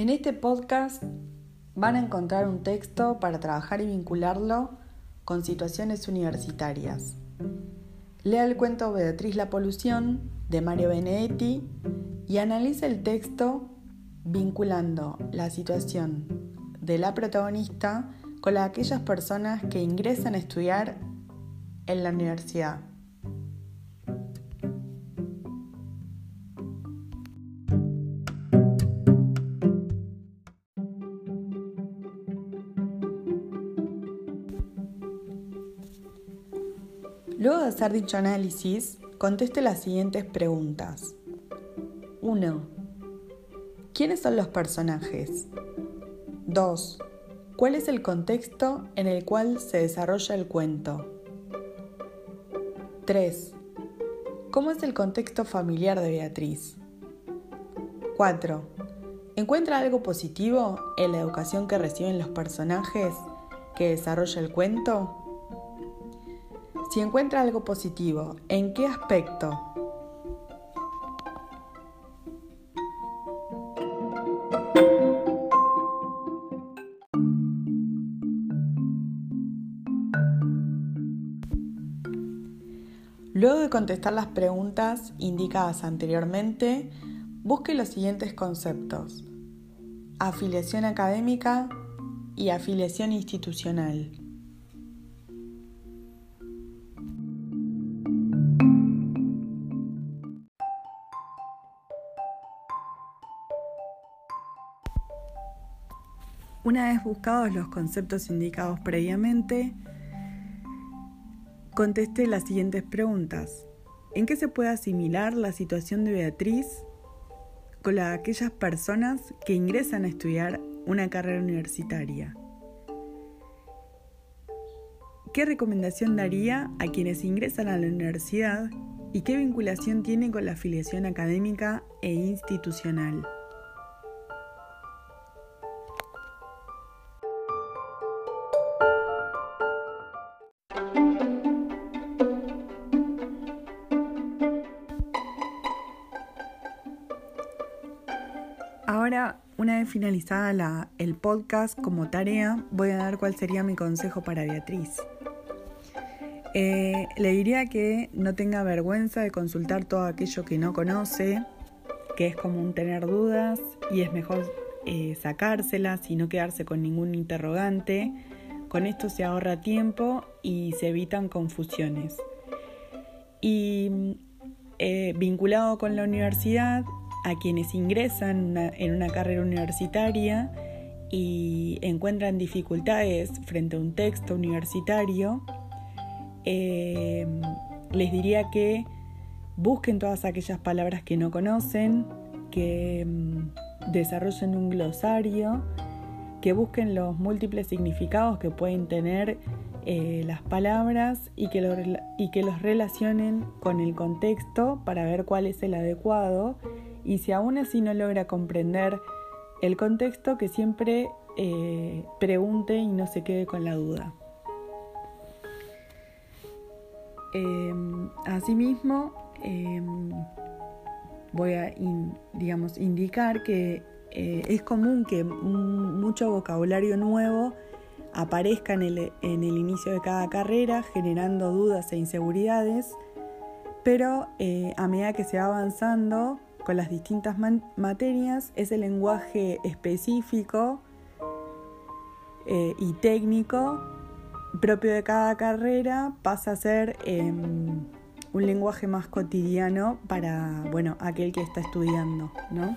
En este podcast van a encontrar un texto para trabajar y vincularlo con situaciones universitarias. Lea el cuento Beatriz la Polución de Mario Benedetti y analiza el texto vinculando la situación de la protagonista con la aquellas personas que ingresan a estudiar en la universidad. Luego de hacer dicho análisis, conteste las siguientes preguntas. 1. ¿Quiénes son los personajes? 2. ¿Cuál es el contexto en el cual se desarrolla el cuento? 3. ¿Cómo es el contexto familiar de Beatriz? 4. ¿Encuentra algo positivo en la educación que reciben los personajes que desarrolla el cuento? Si encuentra algo positivo, ¿en qué aspecto? Luego de contestar las preguntas indicadas anteriormente, busque los siguientes conceptos. Afiliación académica y afiliación institucional. Una vez buscados los conceptos indicados previamente, conteste las siguientes preguntas. ¿En qué se puede asimilar la situación de Beatriz con la de aquellas personas que ingresan a estudiar una carrera universitaria? ¿Qué recomendación daría a quienes ingresan a la universidad y qué vinculación tiene con la afiliación académica e institucional? Ahora, una vez finalizada el podcast como tarea, voy a dar cuál sería mi consejo para Beatriz. Eh, le diría que no tenga vergüenza de consultar todo aquello que no conoce, que es común tener dudas y es mejor eh, sacárselas y no quedarse con ningún interrogante. Con esto se ahorra tiempo y se evitan confusiones. Y eh, vinculado con la universidad, a quienes ingresan en una carrera universitaria y encuentran dificultades frente a un texto universitario, eh, les diría que busquen todas aquellas palabras que no conocen, que mm, desarrollen un glosario, que busquen los múltiples significados que pueden tener eh, las palabras y que, y que los relacionen con el contexto para ver cuál es el adecuado y si aún así no logra comprender el contexto, que siempre eh, pregunte y no se quede con la duda. Em, asimismo, em, voy a digamos, indicar que eh, es común que mucho vocabulario nuevo aparezca en el, inicio de cada carrera, generando dudas e inseguridades, pero eh, a medida que se va avanzando, con las distintas materias, ese lenguaje específico eh, y técnico propio de cada carrera pasa a ser em, un lenguaje más cotidiano para bueno, aquel que está estudiando. ¿no?